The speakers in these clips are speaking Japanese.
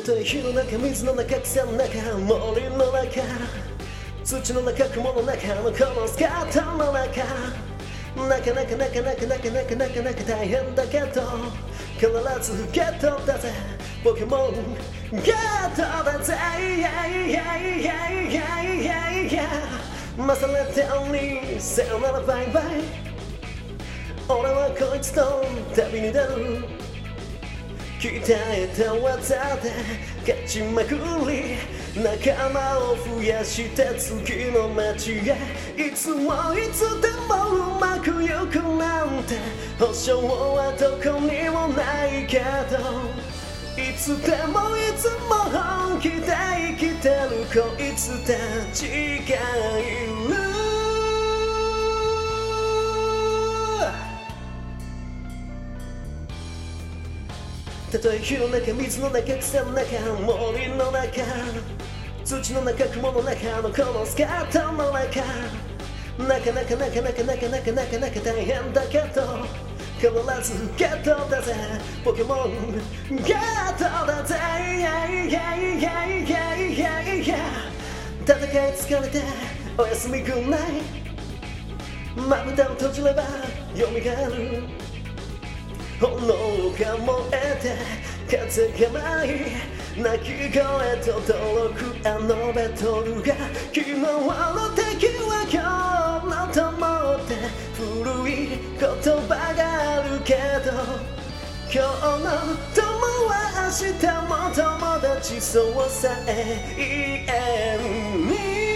たとえ火の中水の中草の中森の中土の中雲の中のこのスカートの中なかなかなかなかなかなかなかなか大変だけど必ずゲットだぜ。ポケモンゲットだぜ。イエイイエイイエイイエイイエイイエイ勝れておにさよならバイバイ。俺はこいつと旅に出る。鍛えた技で勝ちまくり仲間を増やして次の街へ。いつもいつでもうまくいくなんて保証はどこにもないけどいつでもいつも本気で生きてるこいつたちがいるたとえ火の中水の中草の中森の中土の中雲の中のこのスカートの中なかなかなかなかなかなかなかなか大変だけど必ずゲットだぜポケモンゲットだぜイエイイエイイエイエイエイエイ戦い疲れておやすみグッナイまぶたを閉じれば蘇る炎が燃え風が舞い鳴き声と届くあのバトルが昨日の敵は今日の友って古い言葉があるけど今日の友は明日も友達そうさえ言えんに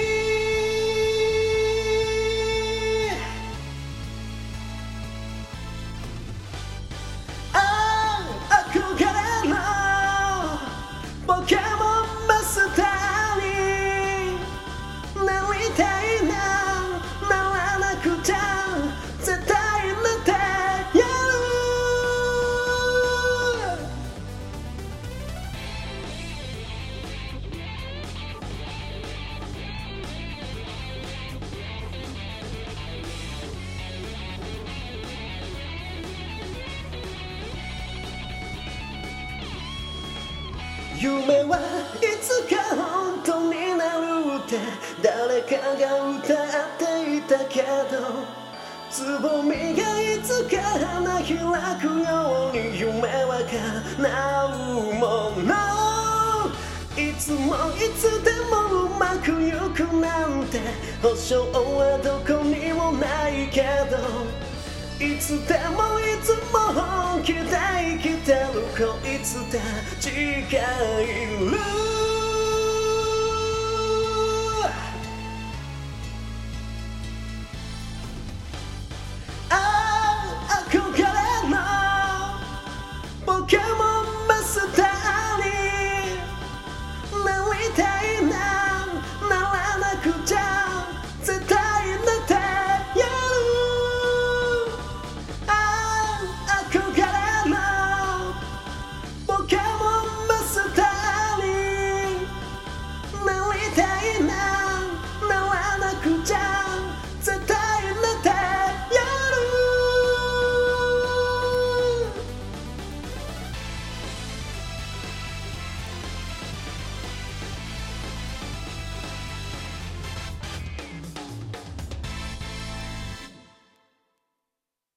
夢はいつか本当になるって誰かが歌っていたけどつぼみがいつか花開くように夢は叶うもの。いつもいつでもうまくいくなんて保証はどこにもないけどいつでもいつも本気で生きてる。こいつたちがいる dying